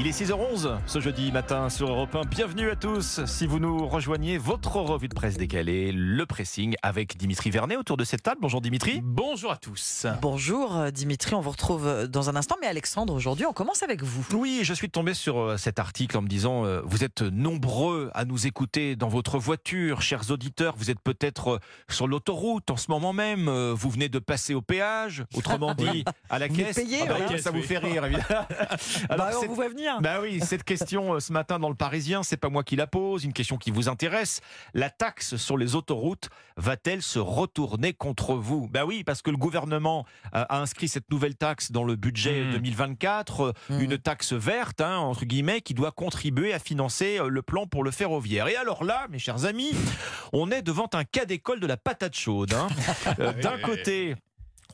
Il est 6h11 ce jeudi matin sur Europe 1. Bienvenue à tous. Si vous nous rejoignez, votre revue de presse décalée, le pressing avec Dimitri Vernet autour de cette table. Bonjour Dimitri. Bonjour à tous. Bonjour euh, Dimitri, on vous retrouve euh, dans un instant. Mais Alexandre, aujourd'hui, on commence avec vous. Oui, je suis tombé sur euh, cet article en me disant vous êtes nombreux à nous écouter dans votre voiture, chers auditeurs. Vous êtes peut-être sur l'autoroute en ce moment même. Vous venez de passer au péage, autrement dit à la Vous caisse. payez, Ah bah, voilà. ok, ça vous fait rire évidemment. Bah, on c'est- vous voit venir. Bah oui, cette question euh, ce matin dans le Parisien, c'est pas moi qui la pose, une question qui vous intéresse. La taxe sur les autoroutes va-t-elle se retourner contre vous? Bah oui, parce que le gouvernement euh, a inscrit cette nouvelle taxe dans le budget Mmh. 2024, euh, Mmh. une taxe verte, hein, entre guillemets, qui doit contribuer à financer le plan pour le ferroviaire. Et alors là, mes chers amis, on est devant un cas d'école de la patate chaude. hein. D'un côté,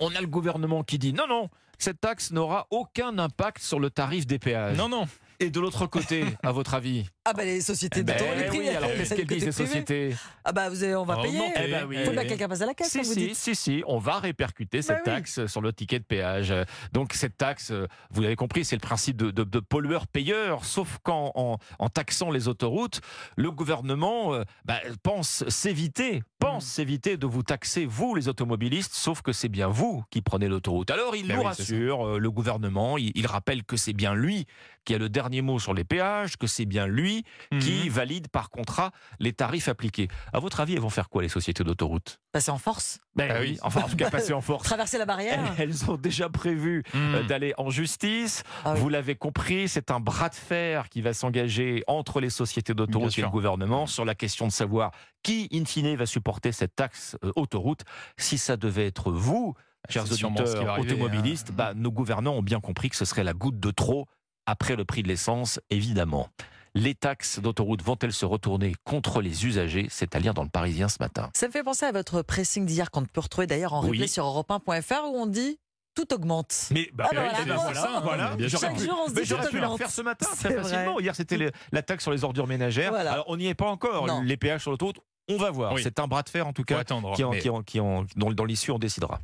on a le gouvernement qui dit non, non, cette taxe n'aura aucun impact sur le tarif des péages. Non, non. Et de l'autre côté, à votre avis Ah bah les sociétés de Ben tour, les oui, privés. alors qu'est-ce qu'elles disent les sociétés Ah bah vous avez, on va va payer. Eh ben oui. Faut bien que quelqu'un passe à la caisse, Si, vous si, dites. si, si, on va répercuter cette Bah oui. taxe sur le ticket de péage. Donc cette taxe, euh, vous l'avez compris, c'est le principe de, de- de pollueur-payeur, sauf qu'en en, en taxant les autoroutes, le gouvernement euh, bah, pense s'éviter, pense Mm. s'éviter de vous taxer, vous les automobilistes, sauf que c'est bien vous qui prenez l'autoroute. Alors il Ben nous rassure, euh, le gouvernement, il, il rappelle que c'est bien lui qui a le dernier mot sur les péages, que c'est bien lui qui Mhm. valide par contrat les tarifs appliqués. À votre avis, elles vont faire quoi les sociétés d'autoroutes? Passer en force, ben Ah oui, enfin en tout cas passer en force. traverser la barrière. elles ont déjà prévu euh, Mmh. d'aller en justice. Ah oui. Vous l'avez compris, c'est un bras de fer qui va s'engager entre les sociétés d'autoroute et le gouvernement sur la question de savoir qui, in fine, va supporter cette taxe euh, autoroute. Si ça devait être vous, chers qui va auditeurs arriver, automobilistes, hein. bah, nos gouvernants ont bien compris que ce serait la goutte de trop après le prix de l'essence, évidemment. Les taxes d'autoroute vont-elles se retourner contre les usagers? C'est à lire dans le Parisien ce matin. Ça me fait penser à votre pressing d'hier qu'on peut retrouver d'ailleurs en Oui. replay sur europe1.fr où on dit tout augmente. Mais bah, Ah bah oui, voilà, bon, ça, voilà. bien sûr. J'aurais Chaque pu- jour, on se dit j'aurais pu augmente. faire ce matin très vrai. facilement. Hier, c'était le- la taxe sur les ordures ménagères. Voilà. Alors, on n'y est pas encore. Non. Les péages sur l'autoroute, on va voir. Oui. C'est un bras de fer, en tout cas, attendre. qui en- mais- qui en- qui en- dont, dans l'issue, on décidera.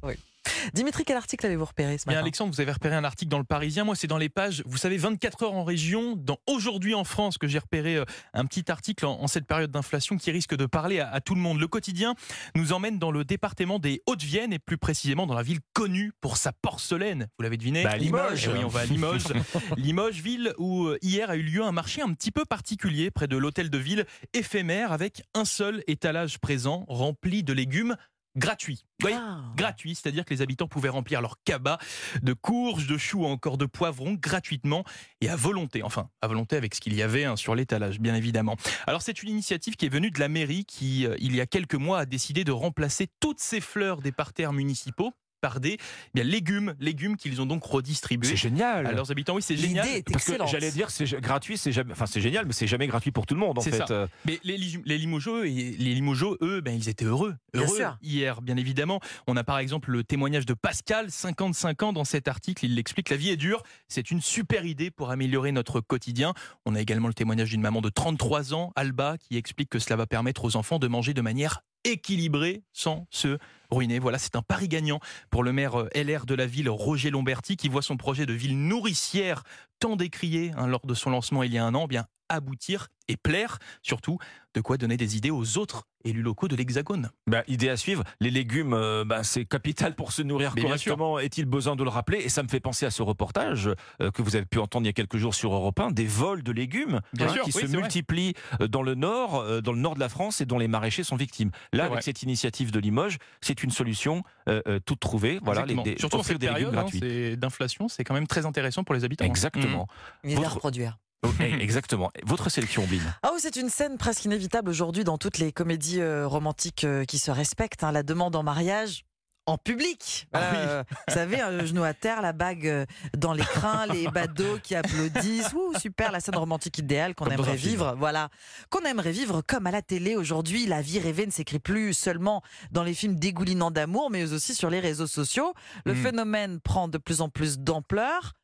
Dimitri, quel article avez-vous repéré ce Bien, matin Alexandre, vous avez repéré un article dans le Parisien. Moi, c'est dans les pages, vous savez, 24 heures en région, dans Aujourd'hui en France, que j'ai repéré euh, un petit article en, en cette période d'inflation qui risque de parler à, à tout le monde. Le quotidien nous emmène dans le département des Hauts-de-Vienne et plus précisément dans la ville connue pour sa porcelaine. Vous l'avez deviné Bah, Limoges. Eh oui, on va à Limoges. Limoges, ville où euh, hier a eu lieu un marché un petit peu particulier près de l'hôtel de ville éphémère avec un seul étalage présent rempli de légumes gratuits. Vous voyez Ah. gratuit, c'est-à-dire que les habitants pouvaient remplir leur cabas de courges, de choux, ou encore de poivrons gratuitement et à volonté. Enfin, à volonté avec ce qu'il y avait hein, sur l'étalage, bien évidemment. Alors c'est une initiative qui est venue de la mairie qui, euh, il y a quelques mois, a décidé de remplacer toutes ces fleurs des parterres municipaux par des eh bien, légumes, légumes qu'ils ont donc redistribués C'est génial. à leurs habitants. Oui, c'est génial. L'idée est Parce que excellente. j'allais dire, c'est gratuit, c'est jamais, enfin c'est génial, mais c'est jamais gratuit pour tout le monde en C'est fait. ça. Euh, Mais les, les Limogeaux, les Limogeaux, eux, ben, ils étaient heureux. Bien Heureux hier, bien évidemment. On a par exemple le témoignage de Pascal, 55 ans, dans cet article. Il l'explique, la vie est dure. C'est une super idée pour améliorer notre quotidien. On a également le témoignage d'une maman de 33 ans, Alba, qui explique que cela va permettre aux enfants de manger de manière équilibrée sans se ruiner. Voilà, c'est un pari gagnant pour le maire euh, LR de la ville, Roger Lomberti, qui voit son projet de ville nourricière tant décrié hein, lors de son lancement il y a un an, bien aboutir et plaire, surtout de quoi donner des idées aux autres élus locaux de l'Hexagone. bah, idée à suivre. Les légumes, euh, bah, c'est capital pour se nourrir Mais correctement. Est-il besoin de le rappeler? Et ça me fait penser à ce reportage euh, que vous avez pu entendre il y a quelques jours sur Europe 1, des vols de légumes hein, sûr, qui oui, se vrai. multiplient euh, dans le nord, euh, dans le nord de la France et dont les maraîchers sont victimes. Là, C'est avec vrai. cette initiative de Limoges, c'est une solution euh, euh, toute trouvée. Voilà, les, des, surtout en offrir cette des légumes période hein, gratuits. d'inflation, c'est quand même très intéressant pour les habitants. hein. Exactement. À Votre- reproduire. Exactement. Votre sélection, Bin. Ah oui, c'est une scène presque inévitable aujourd'hui dans toutes les comédies euh, romantiques euh, qui se respectent. hein. La demande en mariage en public. Ah oui. euh, vous savez, un genou à terre, la bague dans l'écrin, les badauds qui applaudissent. Ouh, super, la scène romantique idéale qu'on aimerait vivre. Voilà, qu'on aimerait vivre comme à la télé aujourd'hui. La vie rêvée ne s'écrit plus seulement dans les films dégoulinants d'amour, mais aussi sur les réseaux sociaux. Le Mm. phénomène prend de plus en plus d'ampleur.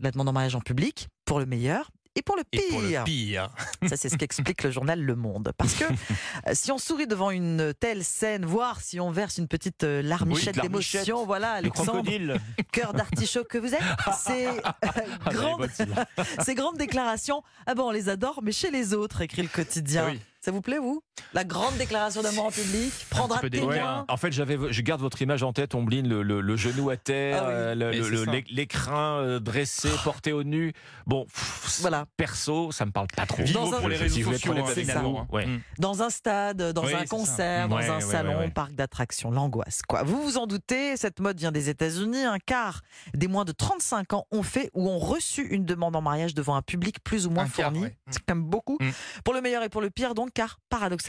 La demande en mariage en public, pour le meilleur Et pour le Et pour le pire, ça c'est ce qu'explique le journal Le Monde. Parce que euh, si on sourit devant une telle scène, voire si on verse une petite euh, larmichette Oui, d'émotion, voilà, Le Alexandre, cœur d'artichaut que vous êtes, ces, grandes, déclarations, ah bon, on les adore, mais chez les autres, écrit le quotidien. Oui. Ça vous plaît, vous? La grande déclaration d'amour en public Prendre Un un petit peu témoin. En fait, j'avais, je garde votre image en tête, Ombline, le, le- le genou à terre, Ah oui. euh, l'écrin euh, dressé, porté au nu. Bon, pff, Voilà. perso, ça me parle pas trop. Dans un- pour les réseaux sociaux, hein, vous, ouais. Mm. dans un stade, dans Oui, un concert, dans Ouais, un ouais, salon, ouais, ouais. parc d'attractions, l'angoisse. Quoi. Vous vous en doutez, cette mode vient des États-Unis. Un quart des moins de 35 ans ont fait ou ont reçu une demande en mariage devant un public plus ou moins Un fourni. ouais. C'est quand même beaucoup. Mm. Pour le meilleur et pour le pire, donc, car paradoxalement,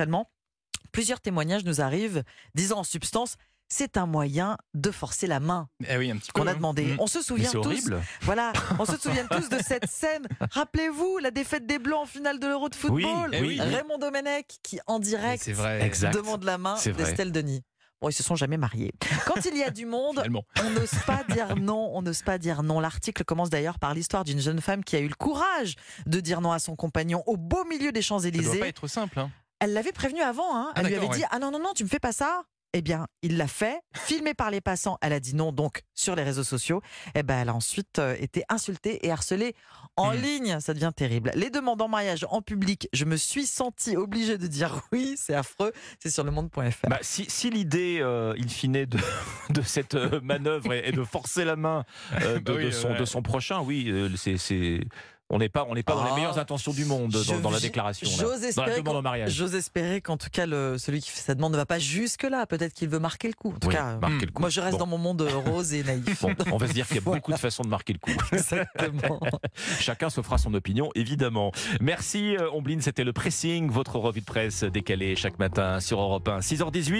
plusieurs témoignages nous arrivent disant en substance c'est un moyen de forcer la main Eh oui, qu'on a hein. demandé. Mm. On se souvient c'est tous horrible. voilà, on se souvient tous de cette scène. Rappelez-vous la défaite des Blancs en finale de l'Euro de football. Oui, eh oui. Raymond Domenech qui en direct vrai. Demande la main d'Estelle Denis. Bon, ils se sont jamais mariés. Quand il y a du monde, on n'ose pas dire non, on n'ose pas dire non. L'article commence d'ailleurs par l'histoire d'une jeune femme qui a eu le courage de dire non à son compagnon au beau milieu des Ça doit pas être simple. hein. Elle l'avait prévenu avant, hein. Ah, elle lui avait dit Ah non, non, non, tu me fais pas ça eh bien, il l'a fait, filmé par les passants. Elle a dit non, donc sur les réseaux sociaux. Eh ben, elle a ensuite euh, été insultée et harcelée en Hmm. ligne. Ça devient terrible. Les demandes en mariage en public, je me suis sentie obligée de dire oui, c'est affreux. C'est sur le monde.fr. Bah, si si l'idée, euh, in fine, de, de cette euh, manœuvre est, est de forcer la main euh, de, Bah oui, de son, ouais. de son prochain, oui, euh, c'est. On n'est pas, on n'est pas dans les Ah, meilleures intentions du monde dans, je- dans la déclaration. là. j'ose dans la espérer demande en mariage. J'ose espérer qu'en tout cas, le, celui qui fait sa demande ne va pas jusque-là. Peut-être qu'il veut marquer le coup. En tout Oui, cas, marquer le coup. moi, je reste Bon. dans mon monde rose et naïf. Bon, on va se dire qu'il y a beaucoup de façons de marquer le coup. Exactement. Chacun se fera son opinion, évidemment. Merci, euh, Ombline. C'était le pressing, votre revue de presse décalée chaque matin sur Europe 1. 6h18.